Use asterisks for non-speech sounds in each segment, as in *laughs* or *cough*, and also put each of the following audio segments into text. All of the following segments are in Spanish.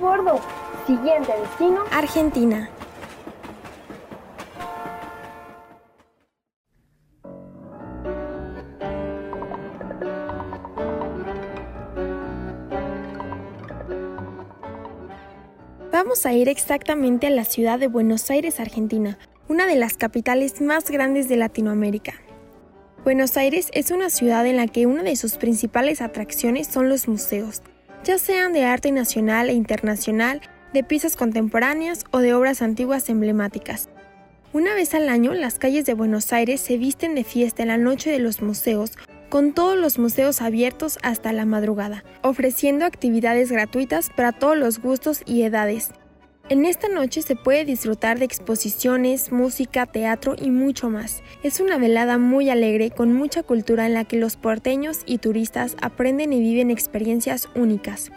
Bordo. Siguiente destino. Argentina. Vamos a ir exactamente a la ciudad de Buenos Aires, Argentina, una de las capitales más grandes de Latinoamérica. Buenos Aires es una ciudad en la que una de sus principales atracciones son los museos, ya sean de arte nacional e internacional, de piezas contemporáneas o de obras antiguas emblemáticas. Una vez al año, las calles de Buenos Aires se visten de fiesta en la noche de los museos, con todos los museos abiertos hasta la madrugada, ofreciendo actividades gratuitas para todos los gustos y edades. En esta noche se puede disfrutar de exposiciones, música, teatro y mucho más. Es una velada muy alegre con mucha cultura en la que los porteños y turistas aprenden y viven experiencias únicas.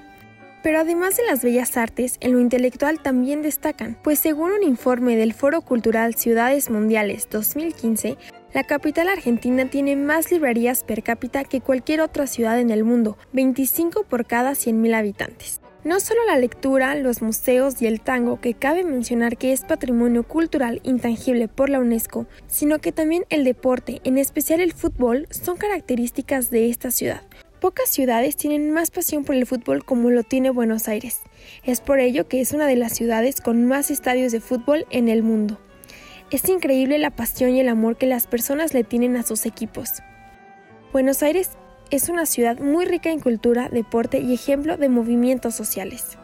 Pero además de las bellas artes, en lo intelectual también destacan, pues según un informe del Foro Cultural Ciudades Mundiales 2015, la capital argentina tiene más librerías per cápita que cualquier otra ciudad en el mundo, 25 por cada 100.000 habitantes. No solo la lectura, los museos y el tango, que cabe mencionar que es patrimonio cultural intangible por la UNESCO, sino que también el deporte, en especial el fútbol, son características de esta ciudad. Pocas ciudades tienen más pasión por el fútbol como lo tiene Buenos Aires. Es por ello que es una de las ciudades con más estadios de fútbol en el mundo. Es increíble la pasión y el amor que las personas le tienen a sus equipos. Buenos Aires es una ciudad muy rica en cultura, deporte y ejemplo de movimientos sociales.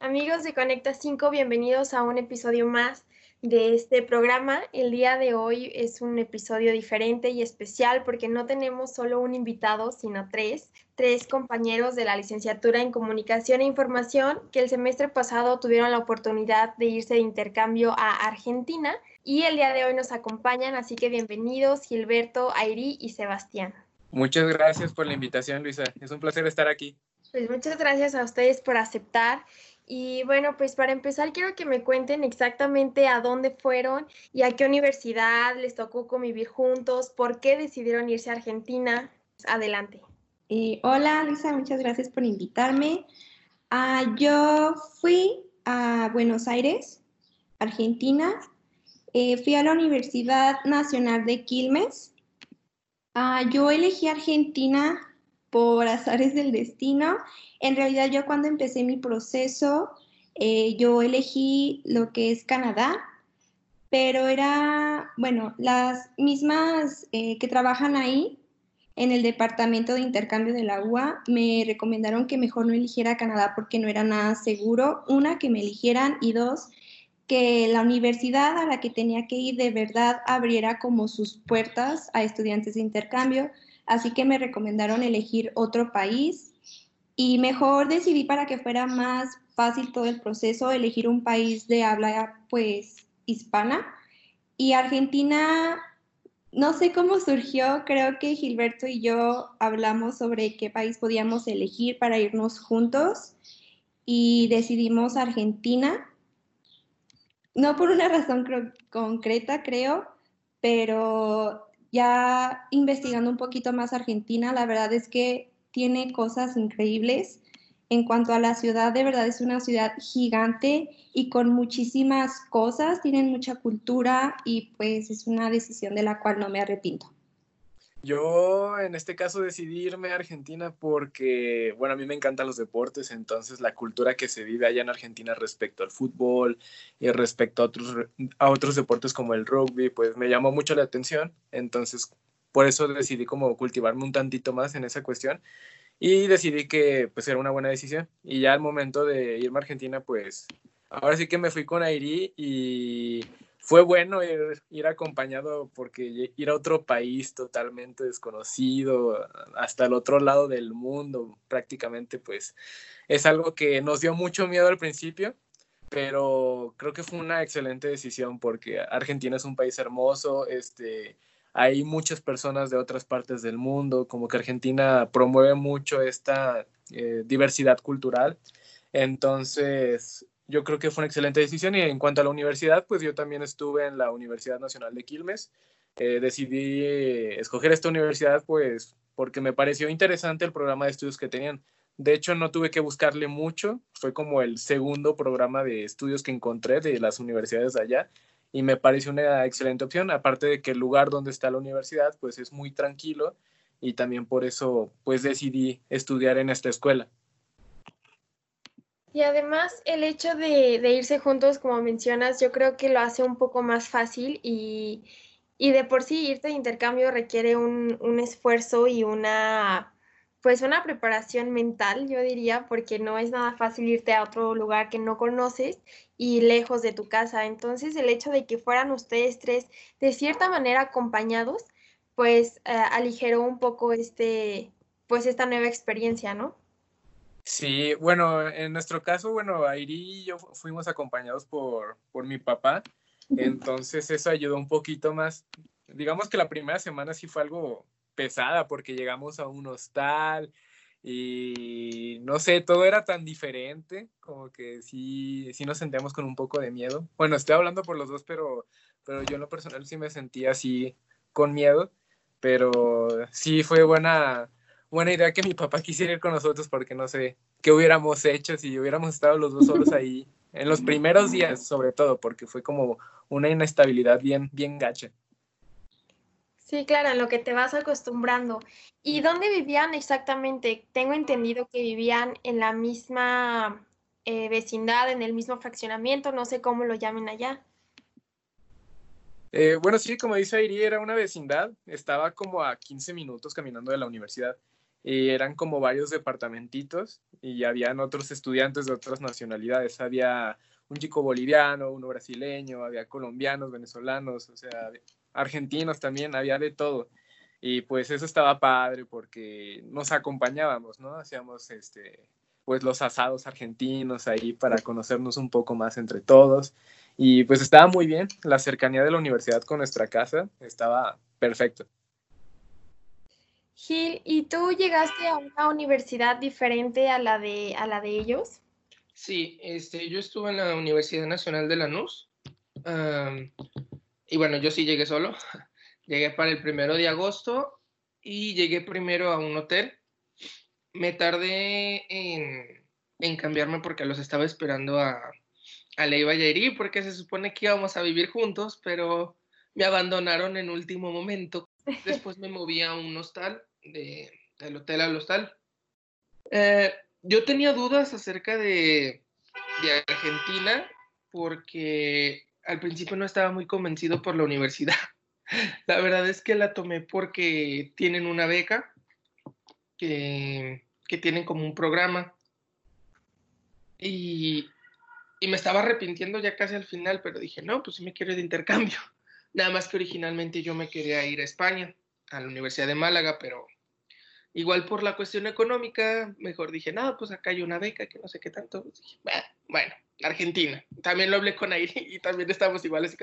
Amigos de Conecta 5, bienvenidos a un episodio más de este programa. El día de hoy es un episodio diferente y especial porque no tenemos solo un invitado, sino tres, tres compañeros de la licenciatura en Comunicación e Información que el semestre pasado tuvieron la oportunidad de irse de intercambio a Argentina y el día de hoy nos acompañan, así que bienvenidos Gilberto, Airi y Sebastián. Muchas gracias por la invitación, Luisa. Es un placer estar aquí. Pues muchas gracias a ustedes por aceptar y bueno, pues para empezar quiero que me cuenten exactamente a dónde fueron y a qué universidad les tocó convivir juntos, por qué decidieron irse a Argentina. Adelante. Eh, hola Luisa, muchas gracias por invitarme. Ah, yo fui a Buenos Aires, Argentina. Eh, fui a la Universidad Nacional de Quilmes. Ah, yo elegí Argentina por azares del destino. En realidad yo cuando empecé mi proceso, eh, yo elegí lo que es Canadá, pero era, bueno, las mismas eh, que trabajan ahí en el departamento de intercambio de la UA me recomendaron que mejor no eligiera Canadá porque no era nada seguro. Una, que me eligieran y dos, que la universidad a la que tenía que ir de verdad abriera como sus puertas a estudiantes de intercambio así que me recomendaron elegir otro país y mejor decidí para que fuera más fácil todo el proceso, elegir un país de habla pues hispana. Y Argentina, no sé cómo surgió, creo que Gilberto y yo hablamos sobre qué país podíamos elegir para irnos juntos y decidimos Argentina, no por una razón concreta creo, pero ya investigando un poquito más Argentina, la verdad es que tiene cosas increíbles. En cuanto a la ciudad, de verdad es una ciudad gigante y con muchísimas cosas, tienen mucha cultura y pues es una decisión de la cual no me arrepiento. Yo en este caso decidí irme a Argentina porque, bueno, a mí me encantan los deportes, entonces la cultura que se vive allá en Argentina respecto al fútbol y respecto a otros, a otros deportes como el rugby, pues me llamó mucho la atención, entonces por eso decidí como cultivarme un tantito más en esa cuestión y decidí que pues era una buena decisión y ya al momento de irme a Argentina, pues ahora sí que me fui con Airi y fue bueno ir, acompañado porque ir a otro país totalmente desconocido, hasta el otro lado del mundo, prácticamente, pues es algo que nos dio mucho miedo al principio, pero creo que fue una excelente decisión porque Argentina es un país hermoso, este, hay muchas personas de otras partes del mundo, como que Argentina promueve mucho esta eh, diversidad cultural. Entonces, yo creo que fue una excelente decisión y en cuanto a la universidad, pues yo también estuve en la Universidad Nacional de Quilmes. Eh, decidí escoger esta universidad pues porque me pareció interesante el programa de estudios que tenían. De hecho, no tuve que buscarle mucho, fue como el segundo programa de estudios que encontré de las universidades de allá y me pareció una excelente opción, aparte de que el lugar donde está la universidad pues es muy tranquilo y también por eso pues decidí estudiar en esta escuela. Y además el hecho de, irse juntos, como mencionas, yo creo que lo hace un poco más fácil y, de por sí irte de intercambio requiere un, esfuerzo y una, pues una preparación mental, yo diría, porque no es nada fácil irte a otro lugar que no conoces y lejos de tu casa. Entonces el hecho de que fueran ustedes tres de cierta manera acompañados, pues eh, aligeró un poco este, pues esta nueva experiencia, ¿no? Sí, bueno, en nuestro caso, bueno, Airi y yo fuimos acompañados por, por mi papá, entonces eso ayudó un poquito más. Digamos que la primera semana sí fue algo pesada porque llegamos a un hostal y no sé, todo era tan diferente, como que sí, sí nos sentíamos con un poco de miedo. Bueno, estoy hablando por los dos, pero, pero yo en lo personal sí me sentía así con miedo, pero sí fue buena buena idea que mi papá quisiera ir con nosotros porque no sé qué hubiéramos hecho si hubiéramos estado los dos solos ahí en los primeros días, sobre todo, porque fue como una inestabilidad bien, bien gacha. Sí, claro, en lo que te vas acostumbrando. ¿Y dónde vivían exactamente? Tengo entendido que vivían en la misma eh, vecindad, en el mismo fraccionamiento, no sé cómo lo llamen allá. Eh, bueno, sí, como dice Airi, era una vecindad, estaba como a 15 minutos caminando de la universidad y eran como varios departamentitos y habían otros estudiantes de otras nacionalidades. Había un chico boliviano, uno brasileño, había colombianos, venezolanos, o sea, argentinos también, había de todo. Y pues eso estaba padre porque nos acompañábamos, ¿no? Hacíamos este, pues los asados argentinos ahí para conocernos un poco más entre todos. Y pues estaba muy bien, la cercanía de la universidad con nuestra casa estaba perfecto. Gil, ¿y tú llegaste a una universidad diferente a la de, a la de ellos? Sí, este, yo estuve en la Universidad Nacional de Lanús. y bueno, yo sí llegué solo. *laughs* Llegué para el primero de agosto y llegué primero a un hotel. Me tardé en, cambiarme porque los estaba esperando a, a Leiva y porque se supone que íbamos a vivir juntos, pero me abandonaron en último momento. *laughs* Después me moví a un hostal, de, del hotel al hostal. Eh, yo tenía dudas acerca de, de Argentina porque al principio no estaba muy convencido por la universidad. *laughs* La verdad es que la tomé porque tienen una beca, que, que tienen como un programa. Y, y, me estaba arrepintiendo ya casi al final, pero dije, no, pues sí me quiero ir de intercambio. Nada más que originalmente yo me quería ir a España, a la Universidad de Málaga, pero igual por la cuestión económica, mejor dije, no, pues acá hay una beca que no sé qué tanto. Pues dije, bueno, Argentina. También lo hablé con Aire *laughs* y también estamos iguales.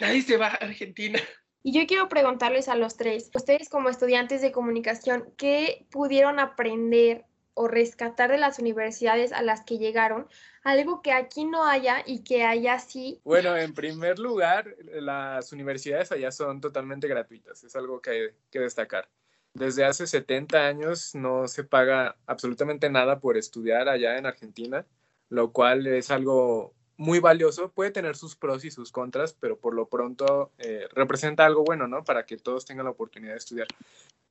Nadie se va a Argentina. Y yo quiero preguntarles a los tres, ustedes como estudiantes de comunicación, ¿qué pudieron aprender o rescatar de las universidades a las que llegaron algo que aquí no haya y que haya sí? Bueno, en primer lugar, las universidades allá son totalmente gratuitas, es algo que hay que destacar. Desde hace 70 años no se paga absolutamente nada por estudiar allá en Argentina, lo cual es algo muy valioso. Puede tener sus pros y sus contras, pero por lo pronto eh, representa algo bueno, ¿no? Para que todos tengan la oportunidad de estudiar.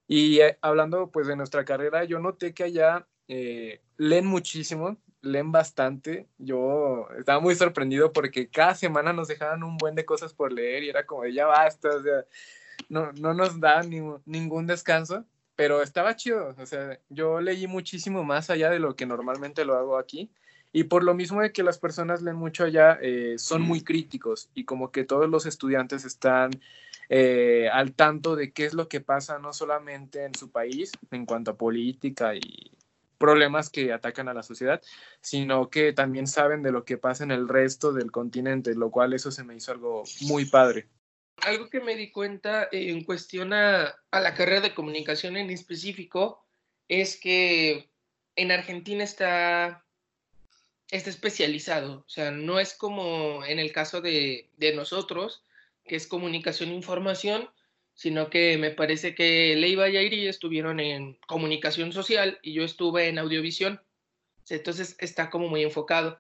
Y eh, hablando pues de nuestra carrera, yo noté que allá eh, leen muchísimo, leen bastante. Yo estaba muy sorprendido porque cada semana nos dejaban un buen de cosas por leer y era como ya basta, o sea, no, no nos da ningún descanso, pero estaba chido. O sea, yo leí muchísimo más allá de lo que normalmente lo hago aquí. Y por lo mismo de que las personas leen mucho allá, eh, son muy críticos y como que todos los estudiantes están eh, al tanto de qué es lo que pasa no solamente en su país en cuanto a política y problemas que atacan a la sociedad, sino que también saben de lo que pasa en el resto del continente, lo cual eso se me hizo algo muy padre. Algo que me di cuenta en cuestión a, la carrera de comunicación en específico es que en Argentina está, está especializado, o sea, no es como en el caso de, de nosotros, que es comunicación e información, sino que me parece que Leiva y Airi estuvieron en comunicación social y yo estuve en audiovisión. Entonces está como muy enfocado.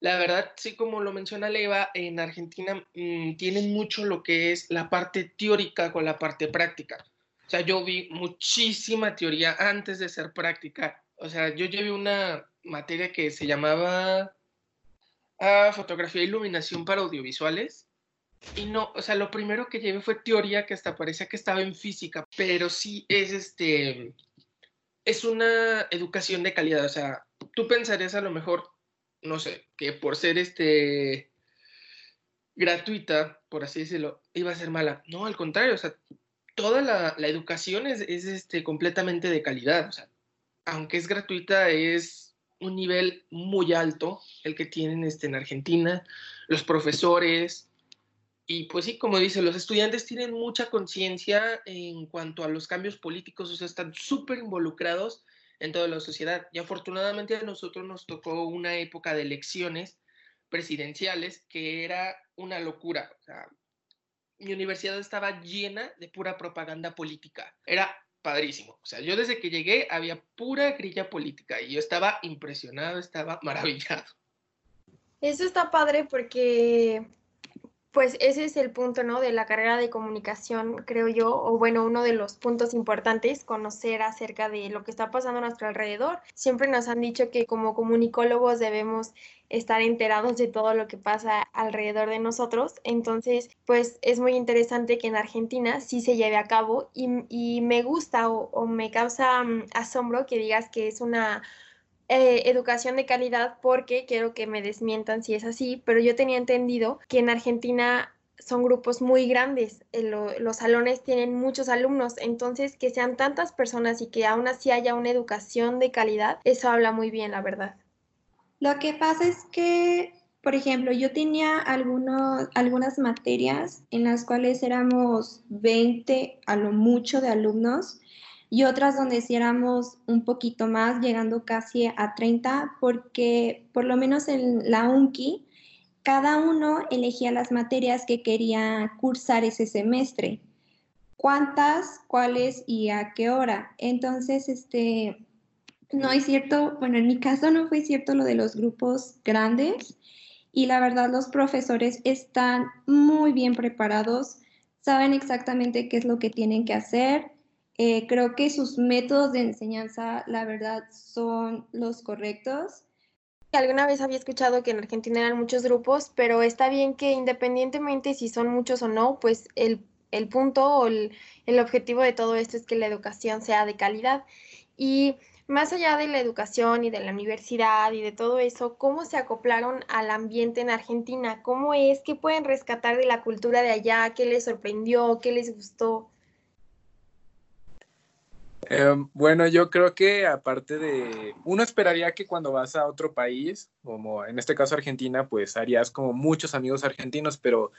La verdad, sí, como lo menciona Leiva, en Argentina mm, tienen mucho lo que es la parte teórica con la parte práctica. O sea, yo vi muchísima teoría antes de ser práctica. O sea, yo llevé una materia que se llamaba ah, fotografía e iluminación para audiovisuales y no, o sea, lo primero que llevé fue teoría que hasta parecía que estaba en física, pero sí es este, es una educación de calidad. O sea, tú pensarías a lo mejor, no sé, que por ser este gratuita, por así decirlo, iba a ser mala. No, al contrario, o sea, toda la, la educación es, es, este, completamente de calidad. O sea, aunque es gratuita, es un nivel muy alto el que tienen este, en Argentina. Los profesores, y pues sí, como dice, los estudiantes tienen mucha conciencia en cuanto a los cambios políticos, o sea, están súper involucrados en toda la sociedad. Y afortunadamente a nosotros nos tocó una época de elecciones presidenciales que era una locura. O sea, mi universidad estaba llena de pura propaganda política. Era padrísimo. O sea, yo desde que llegué había pura grilla política y yo estaba impresionado, estaba maravillado. Eso está padre porque pues ese es el punto, ¿no? De la carrera de comunicación, creo yo, o bueno, uno de los puntos importantes, conocer acerca de lo que está pasando a nuestro alrededor. Siempre nos han dicho que como comunicólogos debemos estar enterados de todo lo que pasa alrededor de nosotros. Entonces, pues es muy interesante que en Argentina sí se lleve a cabo y, me gusta o me causa mm, asombro que digas que es una eh, educación de calidad porque quiero que me desmientan si es así, pero yo tenía entendido que en Argentina son grupos muy grandes, eh, los salones tienen muchos alumnos, entonces que sean tantas personas y que aún así haya una educación de calidad, eso habla muy bien, la verdad. Lo que pasa es que, por ejemplo, yo tenía algunas materias en las cuales éramos 20 a lo mucho de alumnos y otras donde hiciéramos un poquito más, llegando casi a 30, porque por lo menos en la UNCI, cada uno elegía las materias que quería cursar ese semestre. ¿Cuántas, cuáles y a qué hora? Entonces, este, no es cierto, bueno, en mi caso no fue cierto lo de los grupos grandes y la verdad los profesores están muy bien preparados, saben exactamente qué es lo que tienen que hacer eh, creo que sus métodos de enseñanza, la verdad, son los correctos. Alguna vez había escuchado que en Argentina eran muchos grupos, pero está bien que independientemente si son muchos o no, pues el, el punto o el, el, objetivo de todo esto es que la educación sea de calidad. Y más allá de la educación y de la universidad y de todo eso, ¿cómo se acoplaron al ambiente en Argentina? ¿Cómo es? ¿Qué pueden rescatar de la cultura de allá? ¿Qué les sorprendió? ¿Qué les gustó? Em, bueno, yo creo que aparte de, uno esperaría que cuando vas a otro país, como en este caso Argentina, pues harías como muchos amigos argentinos, pero,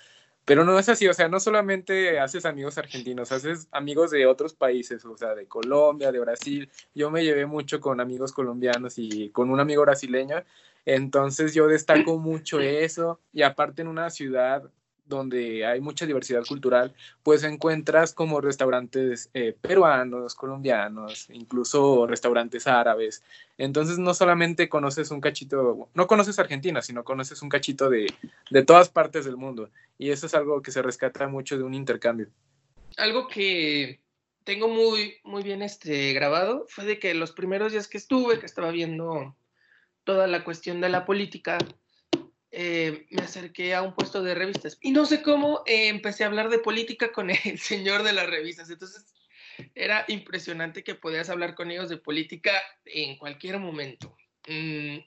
pero no es así, o sea, no solamente haces amigos argentinos, haces amigos de otros países, o sea, de Colombia, de Brasil. Yo me llevé mucho con amigos colombianos y con un amigo brasileño, entonces yo destaco mucho eso y aparte en una ciudad donde hay mucha diversidad cultural, pues encuentras como restaurantes eh, peruanos, colombianos, incluso restaurantes árabes. Entonces no solamente conoces un cachito, no conoces Argentina, sino conoces un cachito de, de todas partes del mundo. Y eso es algo que se rescata mucho de un intercambio. Algo que tengo muy, muy bien este, grabado fue de que los primeros días que estuve, que estaba viendo toda la cuestión de la política, eh, me acerqué a un puesto de revistas y no sé cómo eh, empecé a hablar de política con *laughs* el señor de las revistas. Entonces era impresionante que podías hablar con ellos de política en cualquier momento. Mm,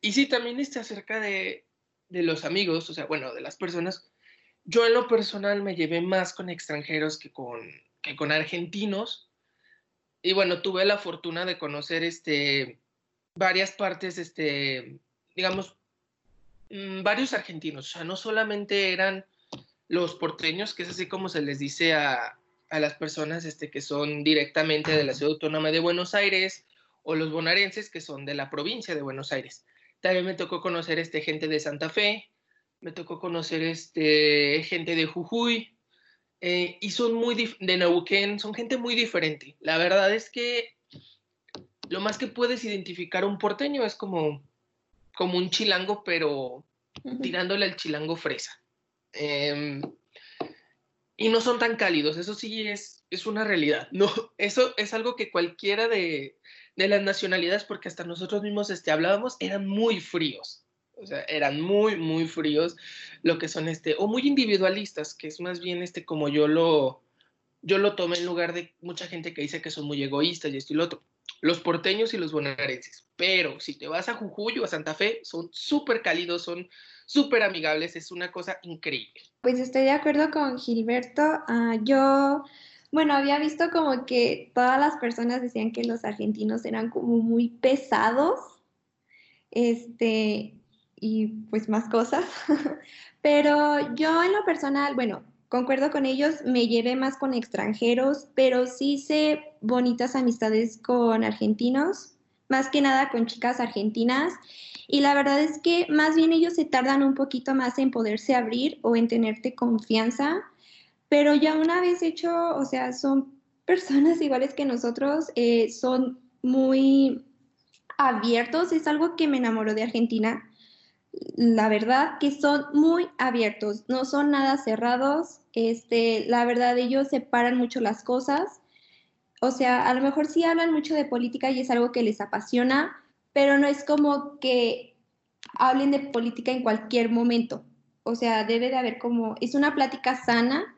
Y sí, también está acerca de, de los amigos, o sea, bueno, de las personas. Yo en lo personal me llevé más con extranjeros que con, que con argentinos. Y bueno, tuve la fortuna de conocer este, varias partes, este, digamos, mm, varios argentinos. O sea, no solamente eran los porteños, que es así como se les dice a, a las personas este, que son directamente de la ciudad autónoma de Buenos Aires, o los bonaerenses, que son de la provincia de Buenos Aires. También me tocó conocer este, gente de Santa Fe, me tocó conocer este, gente de Jujuy, eh, y son muy de Neuquén, son gente muy diferente. La verdad es que lo más que puedes identificar un porteño es como, como un chilango, pero tirándole al chilango fresa. Em, y no son tan cálidos, eso sí es, es una realidad. *laughs* No, eso es algo que cualquiera de, de las nacionalidades, porque hasta nosotros mismos este, hablábamos, eran muy fríos. O sea, eran muy, muy fríos lo que son este, o muy individualistas, que es más bien este como yo lo, yo lo tomé en lugar de mucha gente que dice que son muy egoístas y esto y lo otro. Los porteños y los bonaerenses. Pero si te vas a Jujuy o a Santa Fe, son súper cálidos, son súper amigables, es una cosa increíble. Pues estoy de acuerdo con Gilberto. Uh, yo bueno, había visto como que todas las personas decían que los argentinos eran como muy pesados, este, y pues más cosas. *laughs* pero yo en lo personal, bueno, concuerdo con ellos, me llevé más con extranjeros, pero sí hice bonitas amistades con argentinos, más que nada con chicas argentinas. Y la verdad es que más bien ellos se tardan un poquito más en poderse abrir o en tenerte confianza pero ya una vez hecho, o sea, son *laughs* personas iguales que nosotros, eh, son muy abiertos, es algo que me enamoró de Argentina. La verdad que son muy abiertos, no son nada cerrados, este, la verdad ellos separan mucho las cosas. O sea, a lo mejor sí hablan mucho de política y es algo que les apasiona, pero no es como que hablen de política en cualquier momento. O sea, debe de haber como, es una plática sana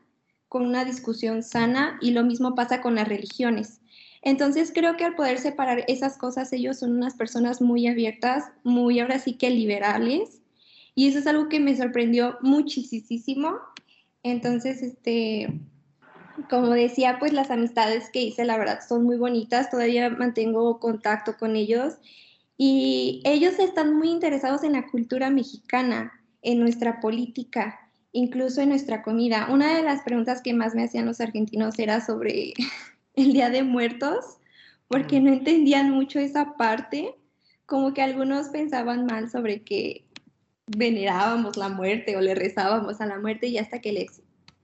con una discusión sana y lo mismo pasa con las religiones. Entonces creo que al poder separar esas cosas, ellos son unas personas muy abiertas, muy ahora sí que liberales, y eso es algo que me sorprendió muchísimo. Entonces, este, como decía, pues las amistades que hice, la verdad, son muy bonitas, todavía mantengo contacto con ellos, y ellos están muy interesados en la cultura mexicana, en nuestra política, incluso en nuestra comida. Una de las preguntas que más me hacían los argentinos era sobre *laughs* el Día de Muertos, porque no entendían mucho esa parte, como que algunos pensaban mal sobre que venerábamos la muerte o le rezábamos a la muerte y hasta que les,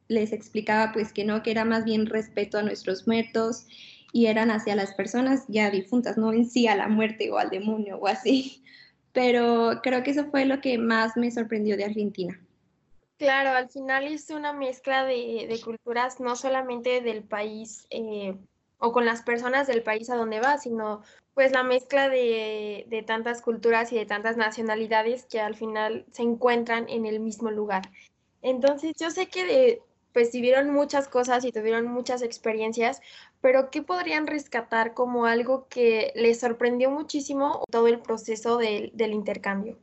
les explicaba pues que no, que era más bien respeto a nuestros muertos y eran hacia las personas ya difuntas, no en sí a la muerte o al demonio o así. *laughs* Pero creo que eso fue lo que más me sorprendió de Argentina. Claro, al final es una mezcla de, de culturas, no solamente del país eh, o con las personas del país a donde va, sino pues la mezcla de, de, tantas culturas y de tantas nacionalidades que al final se encuentran en el mismo lugar. Entonces, yo sé que de, pues vivieron muchas cosas y tuvieron muchas experiencias, pero ¿qué podrían rescatar como algo que les sorprendió muchísimo todo el proceso del intercambio?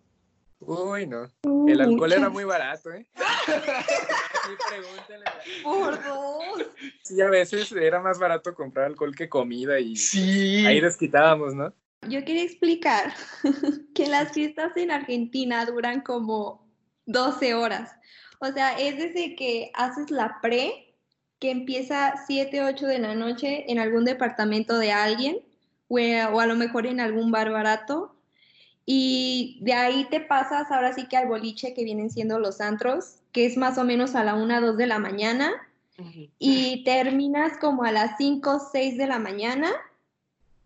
Uy, no. El alcohol era muy barato, ¿eh? *laughs* Por dos. Sí, a veces era más barato comprar alcohol que comida y sí. ahí desquitábamos, ¿no? Yo quería explicar *laughs* que las fiestas en Argentina duran como 12 horas. O sea, es desde que haces la pre, que empieza 7, 8 de la noche en algún departamento de alguien, o a lo mejor en algún bar barato, y de ahí te pasas ahora sí que al boliche que vienen siendo los antros, que es más o menos a la 1, 2 de la mañana. Y terminas como a las 5, 6 de la mañana.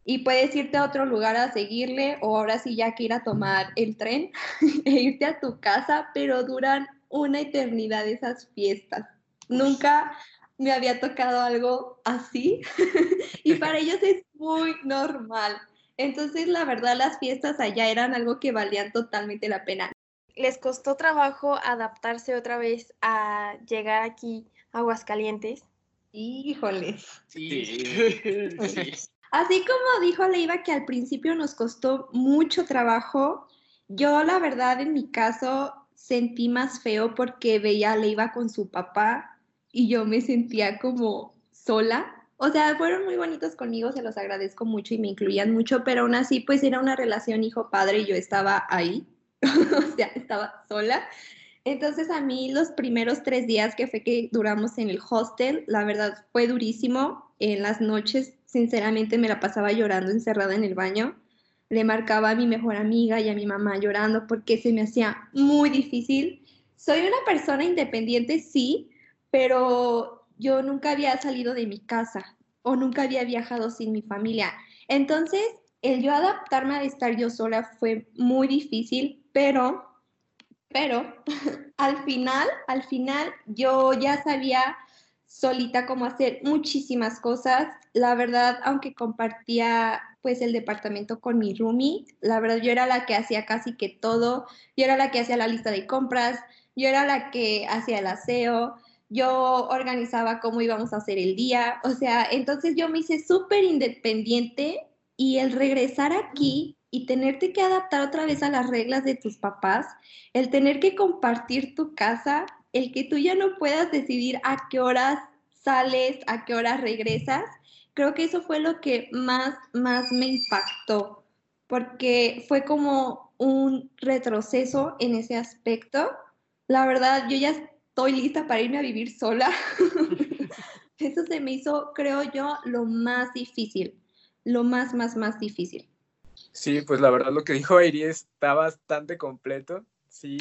Y puedes irte a otro lugar a seguirle o ahora sí ya que ir a tomar el tren *laughs* e irte a tu casa, pero duran una eternidad esas fiestas. Nunca me había tocado algo así *laughs* y para ellos es muy normal. Entonces, la verdad, las fiestas allá eran algo que valían totalmente la pena. ¿Les costó trabajo adaptarse otra vez a llegar aquí a Aguascalientes? Híjole. *laughs* Sí. Así como dijo Leiva que al principio nos costó mucho trabajo, yo la verdad en mi caso sentí más feo porque veía le iba con su papá y yo me sentía como sola. O sea, fueron muy bonitos conmigo, se los agradezco mucho y me incluían mucho, pero aún así pues era una relación hijo-padre y yo estaba ahí, *laughs* o sea, estaba sola. Entonces a mí los primeros tres días que fue que duramos en el hostel, la verdad fue durísimo. En las noches, sinceramente, me la pasaba llorando encerrada en el baño. Le marcaba a mi mejor amiga y a mi mamá llorando porque se me hacía muy difícil. Soy una persona independiente, sí, pero yo nunca había salido de mi casa o nunca había viajado sin mi familia. Entonces, el yo adaptarme a estar yo sola fue muy difícil, pero pero *laughs* al final, al final yo ya sabía solita cómo hacer muchísimas cosas. La verdad, aunque compartía pues el departamento con mi roomie, la verdad yo era la que hacía casi que todo. Yo era la que hacía la lista de compras, yo era la que hacía el aseo, yo organizaba cómo íbamos a hacer el día. O sea, entonces yo me hice súper independiente y el regresar aquí y tenerte que adaptar otra vez a las reglas de tus papás, el tener que compartir tu casa, el que tú ya no puedas decidir a qué horas sales, a qué horas regresas, creo que eso fue lo que más, más me impactó, porque fue como un retroceso en ese aspecto. La verdad, yo ya estoy lista para irme a vivir sola. *laughs* eso se me hizo, creo yo, lo más difícil, lo más, más, más difícil. Sí, pues la verdad lo que dijo Airi está bastante completo. Sí,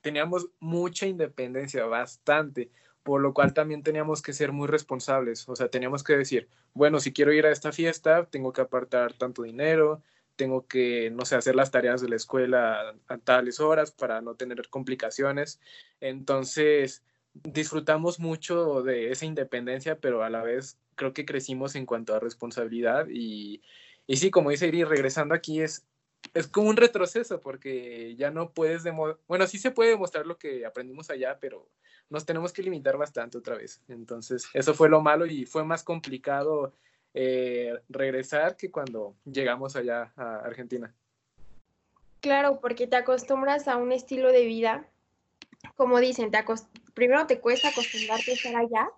teníamos mucha independencia, bastante, por lo cual también teníamos que ser muy responsables. O sea, teníamos que decir, bueno, si quiero ir a esta fiesta, tengo que apartar tanto dinero, tengo que, no sé, hacer las tareas de la escuela a tales horas para no tener complicaciones. Entonces, disfrutamos mucho de esa independencia, pero a la vez creo que crecimos en cuanto a responsabilidad y y sí, como dice Iri, regresando aquí es, es como un retroceso porque ya no puedes demostrar, bueno, sí se puede demostrar lo que aprendimos allá, pero nos tenemos que limitar bastante otra vez. Entonces, eso fue lo malo y fue más complicado eh, regresar que cuando llegamos allá a Argentina. Claro, porque te acostumbras a un estilo de vida, como dicen, te primero te cuesta acostumbrarte a estar allá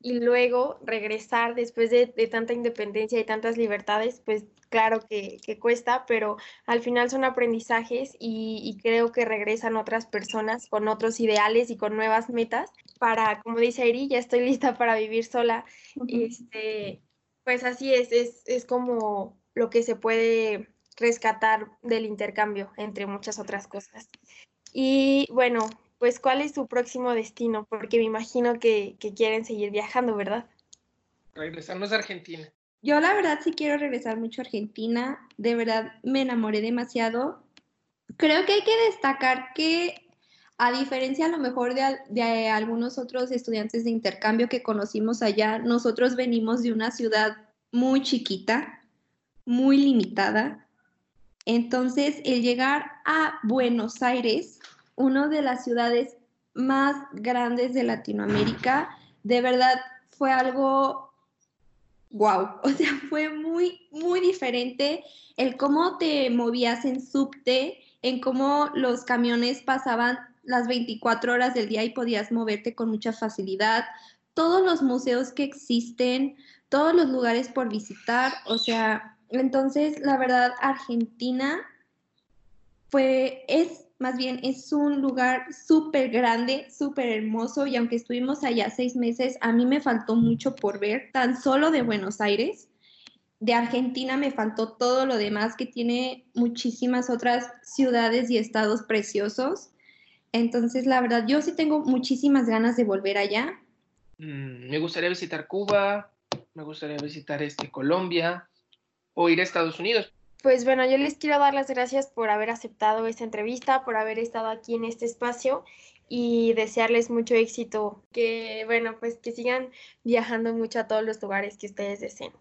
y luego regresar después de, tanta independencia y tantas libertades, pues claro que, cuesta, pero al final son aprendizajes y, creo que regresan otras personas con otros ideales y con nuevas metas para, como dice Airi, ya estoy lista para vivir sola. este, pues así es, es, es como lo que se puede rescatar del intercambio, entre muchas otras cosas. Y bueno, pues cuál es su próximo destino, porque me imagino que, quieren seguir viajando, ¿verdad? Regresarnos a Argentina. Yo la verdad sí quiero regresar mucho a Argentina, de verdad me enamoré demasiado. Creo que hay que destacar que a diferencia a lo mejor de, algunos otros estudiantes de intercambio que conocimos allá, nosotros venimos de una ciudad muy chiquita, muy limitada. Entonces, el llegar a Buenos Aires una de las ciudades más grandes de Latinoamérica. De verdad fue algo wow, *laughs* o sea, fue muy, muy diferente el cómo te movías en subte, en cómo los camiones pasaban las 24 horas del día y podías moverte con mucha facilidad, todos los museos que existen, todos los lugares por visitar, o sea, entonces la verdad Argentina fue, es más bien es un lugar súper grande, súper hermoso y aunque estuvimos allá seis meses, a mí me faltó mucho por ver, tan solo de Buenos Aires. De Argentina me faltó todo lo demás que tiene muchísimas otras ciudades y estados preciosos. Entonces, la verdad, yo sí tengo muchísimas ganas de volver allá. Mm, me gustaría visitar Cuba, me gustaría visitar este, Colombia o ir a Estados Unidos. Pues bueno, yo les quiero dar las gracias por haber aceptado esta entrevista, por haber estado aquí en este espacio y desearles mucho éxito, que bueno, pues que sigan viajando mucho a todos los lugares que ustedes deseen.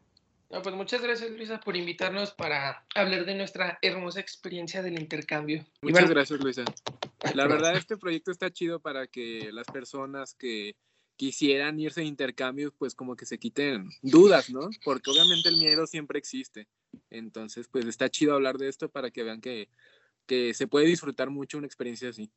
pues muchas gracias Luisa por invitarnos para hablar de nuestra hermosa experiencia del intercambio. Muchas gracias Luisa. La verdad este proyecto está chido para que las personas que quisieran irse de intercambio pues como que se quiten dudas, ¿no? Porque obviamente el miedo siempre existe. Entonces, pues está chido hablar de esto para que vean que que se puede disfrutar mucho una experiencia así.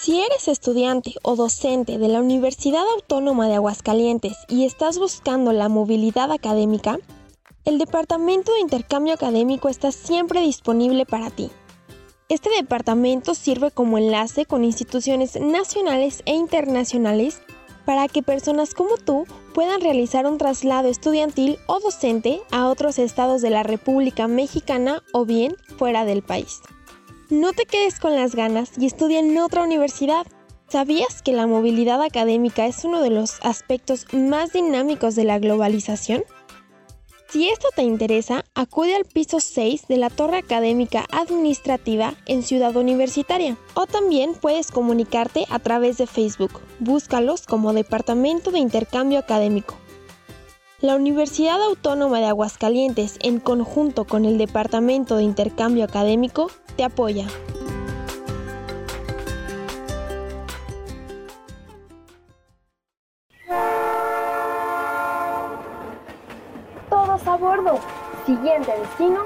Si eres estudiante o docente de la Universidad Autónoma de Aguascalientes y estás buscando la movilidad académica, el Departamento de Intercambio Académico está siempre disponible para ti. Este departamento sirve como enlace con instituciones nacionales e internacionales para que personas como tú puedan realizar un traslado estudiantil o docente a otros estados de la República Mexicana o bien fuera del país. No te quedes con las ganas y estudia en otra universidad. ¿Sabías que la movilidad académica es uno de los aspectos más dinámicos de la globalización? Si esto te interesa, acude al piso 6 de la Torre Académica Administrativa en Ciudad Universitaria o también puedes comunicarte a través de Facebook. Búscalos como Departamento de Intercambio Académico. La Universidad Autónoma de Aguascalientes, en conjunto con el Departamento de Intercambio Académico, te apoya. A bordo. Siguiente destino,